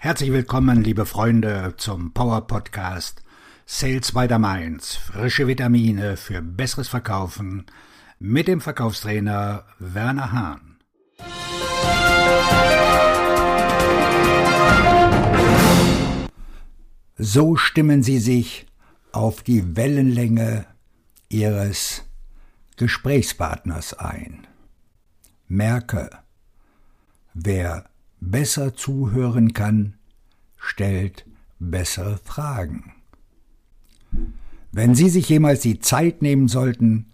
Herzlich willkommen, liebe Freunde, zum Power Podcast Sales by the Mainz. Frische Vitamine für besseres Verkaufen mit dem Verkaufstrainer Werner Hahn. So stimmen Sie sich auf die Wellenlänge Ihres Gesprächspartners ein. Merke, wer besser zuhören kann, stellt bessere Fragen. Wenn Sie sich jemals die Zeit nehmen sollten,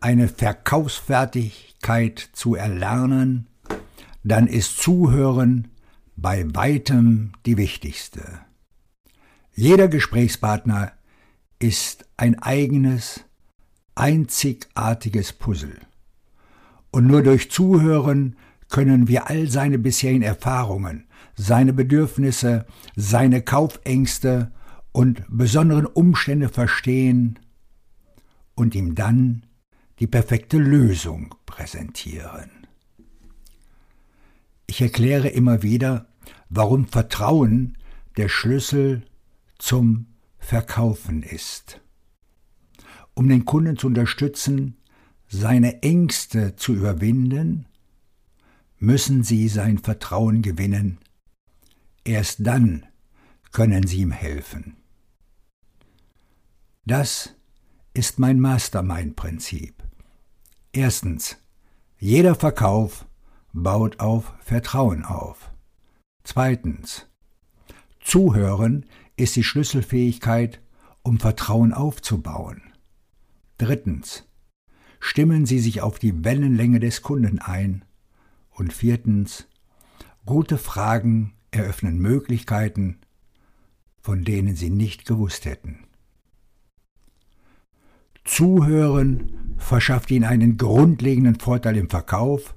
eine Verkaufsfertigkeit zu erlernen, dann ist Zuhören bei weitem die wichtigste. Jeder Gesprächspartner ist ein eigenes, einzigartiges Puzzle. Und nur durch Zuhören können wir all seine bisherigen Erfahrungen, seine Bedürfnisse, seine Kaufängste und besonderen Umstände verstehen und ihm dann die perfekte Lösung präsentieren. Ich erkläre immer wieder, warum Vertrauen der Schlüssel zum Verkaufen ist. Um den Kunden zu unterstützen, seine Ängste zu überwinden müssen Sie sein Vertrauen gewinnen. Erst dann können Sie ihm helfen. Das ist mein Mastermind-Prinzip. Erstens, jeder Verkauf baut auf Vertrauen auf. Zweitens, Zuhören ist die Schlüsselfähigkeit, um Vertrauen aufzubauen. Drittens, stimmen Sie sich auf die Wellenlänge des Kunden ein und viertens, gute Fragen eröffnen Möglichkeiten, von denen Sie nicht gewusst hätten. Zuhören verschafft Ihnen einen grundlegenden Vorteil im Verkauf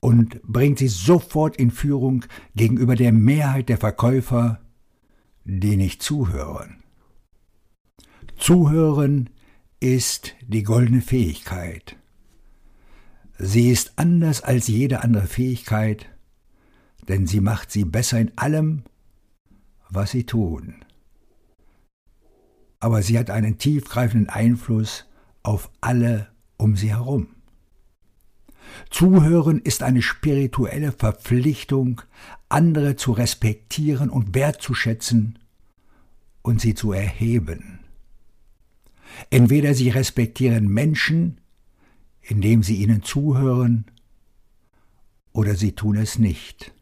und bringt Sie sofort in Führung gegenüber der Mehrheit der Verkäufer, die nicht zuhören. Zuhören ist die goldene Fähigkeit. Sie ist anders als jede andere Fähigkeit, denn sie macht sie besser in allem, was sie tun. Aber sie hat einen tiefgreifenden Einfluss auf alle um sie herum. Zuhören ist eine spirituelle Verpflichtung, andere zu respektieren und wertzuschätzen und sie zu erheben. Entweder sie respektieren Menschen, indem sie ihnen zuhören, oder sie tun es nicht.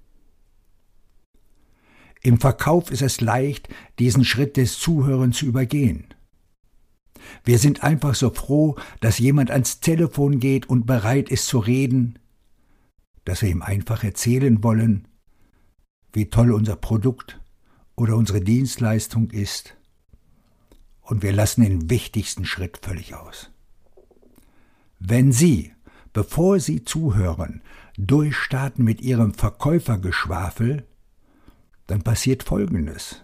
Im Verkauf ist es leicht, diesen Schritt des Zuhörens zu übergehen. Wir sind einfach so froh, dass jemand ans Telefon geht und bereit ist zu reden, dass wir ihm einfach erzählen wollen, wie toll unser Produkt oder unsere Dienstleistung ist, und wir lassen den wichtigsten Schritt völlig aus. Wenn Sie, bevor Sie zuhören, durchstarten mit Ihrem Verkäufergeschwafel, dann passiert Folgendes.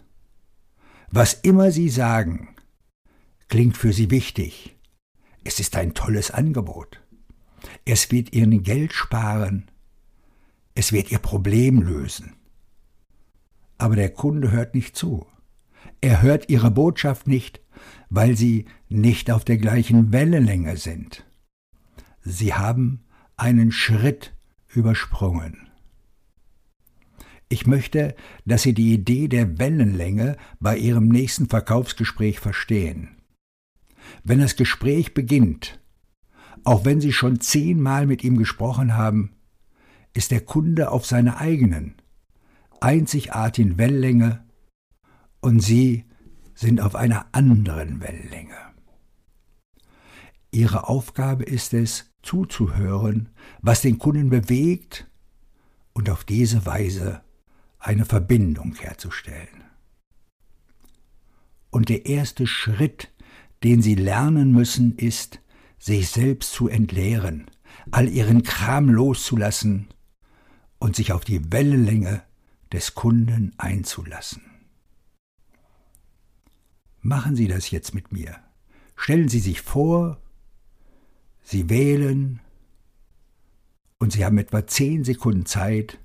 Was immer Sie sagen, klingt für Sie wichtig. Es ist ein tolles Angebot. Es wird Ihnen Geld sparen. Es wird Ihr Problem lösen. Aber der Kunde hört nicht zu. Er hört Ihre Botschaft nicht, weil Sie nicht auf der gleichen Wellenlänge sind. Sie haben einen Schritt übersprungen. Ich möchte, dass Sie die Idee der Wellenlänge bei Ihrem nächsten Verkaufsgespräch verstehen. Wenn das Gespräch beginnt, auch wenn Sie schon zehnmal mit ihm gesprochen haben, ist der Kunde auf seiner eigenen, einzigartigen Wellenlänge und Sie sind auf einer anderen Wellenlänge. Ihre Aufgabe ist es, zuzuhören, was den Kunden bewegt und auf diese Weise eine Verbindung herzustellen. Und der erste Schritt, den Sie lernen müssen, ist, sich selbst zu entleeren, all Ihren Kram loszulassen und sich auf die Wellenlänge des Kunden einzulassen. Machen Sie das jetzt mit mir. Stellen Sie sich vor, Sie wählen und Sie haben etwa zehn Sekunden Zeit,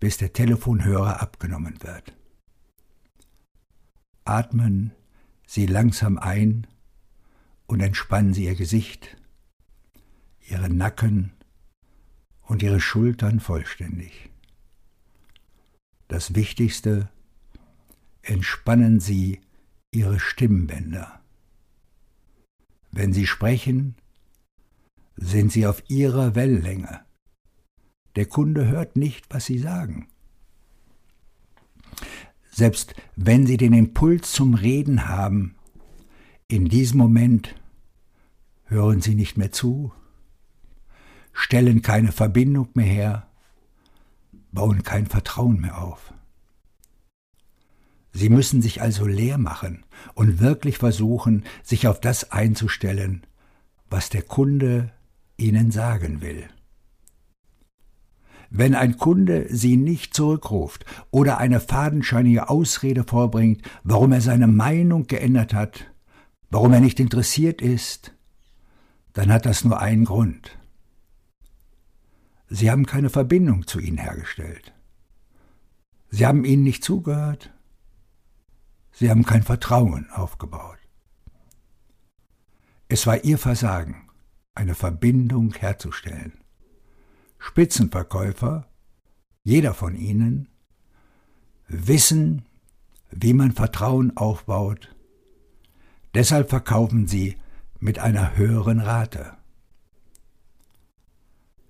bis der Telefonhörer abgenommen wird. Atmen Sie langsam ein und entspannen Sie Ihr Gesicht, Ihren Nacken und Ihre Schultern vollständig. Das Wichtigste, entspannen Sie Ihre Stimmbänder. Wenn Sie sprechen, sind Sie auf Ihrer Wellenlänge. Der Kunde hört nicht, was Sie sagen. Selbst wenn Sie den Impuls zum Reden haben, in diesem Moment hören Sie nicht mehr zu, stellen keine Verbindung mehr her, bauen kein Vertrauen mehr auf. Sie müssen sich also leer machen und wirklich versuchen, sich auf das einzustellen, was der Kunde Ihnen sagen will. Wenn ein Kunde Sie nicht zurückruft oder eine fadenscheinige Ausrede vorbringt, warum er seine Meinung geändert hat, warum er nicht interessiert ist, dann hat das nur einen Grund. Sie haben keine Verbindung zu ihnen hergestellt. Sie haben ihnen nicht zugehört. Sie haben kein Vertrauen aufgebaut. Es war ihr Versagen, eine Verbindung herzustellen. Spitzenverkäufer, jeder von ihnen, wissen, wie man Vertrauen aufbaut. Deshalb verkaufen sie mit einer höheren Rate.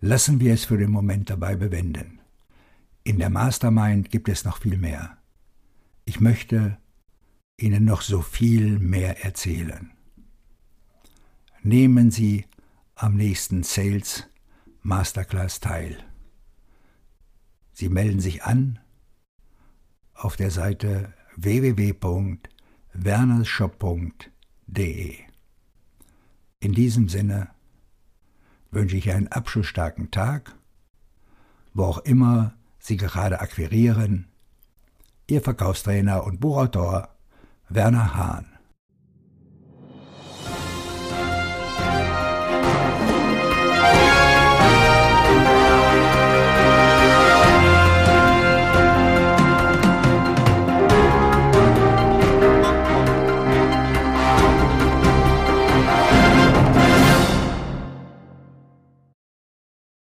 Lassen wir es für den Moment dabei bewenden. In der Mastermind gibt es noch viel mehr. Ich möchte Ihnen noch so viel mehr erzählen. Nehmen Sie am nächsten Sales Masterclass teil. Sie melden sich an auf der Seite www.wernershop.de. In diesem Sinne wünsche ich einen abschlussstarken Tag, wo auch immer Sie gerade akquirieren. Ihr Verkaufstrainer und Buchautor Werner Hahn.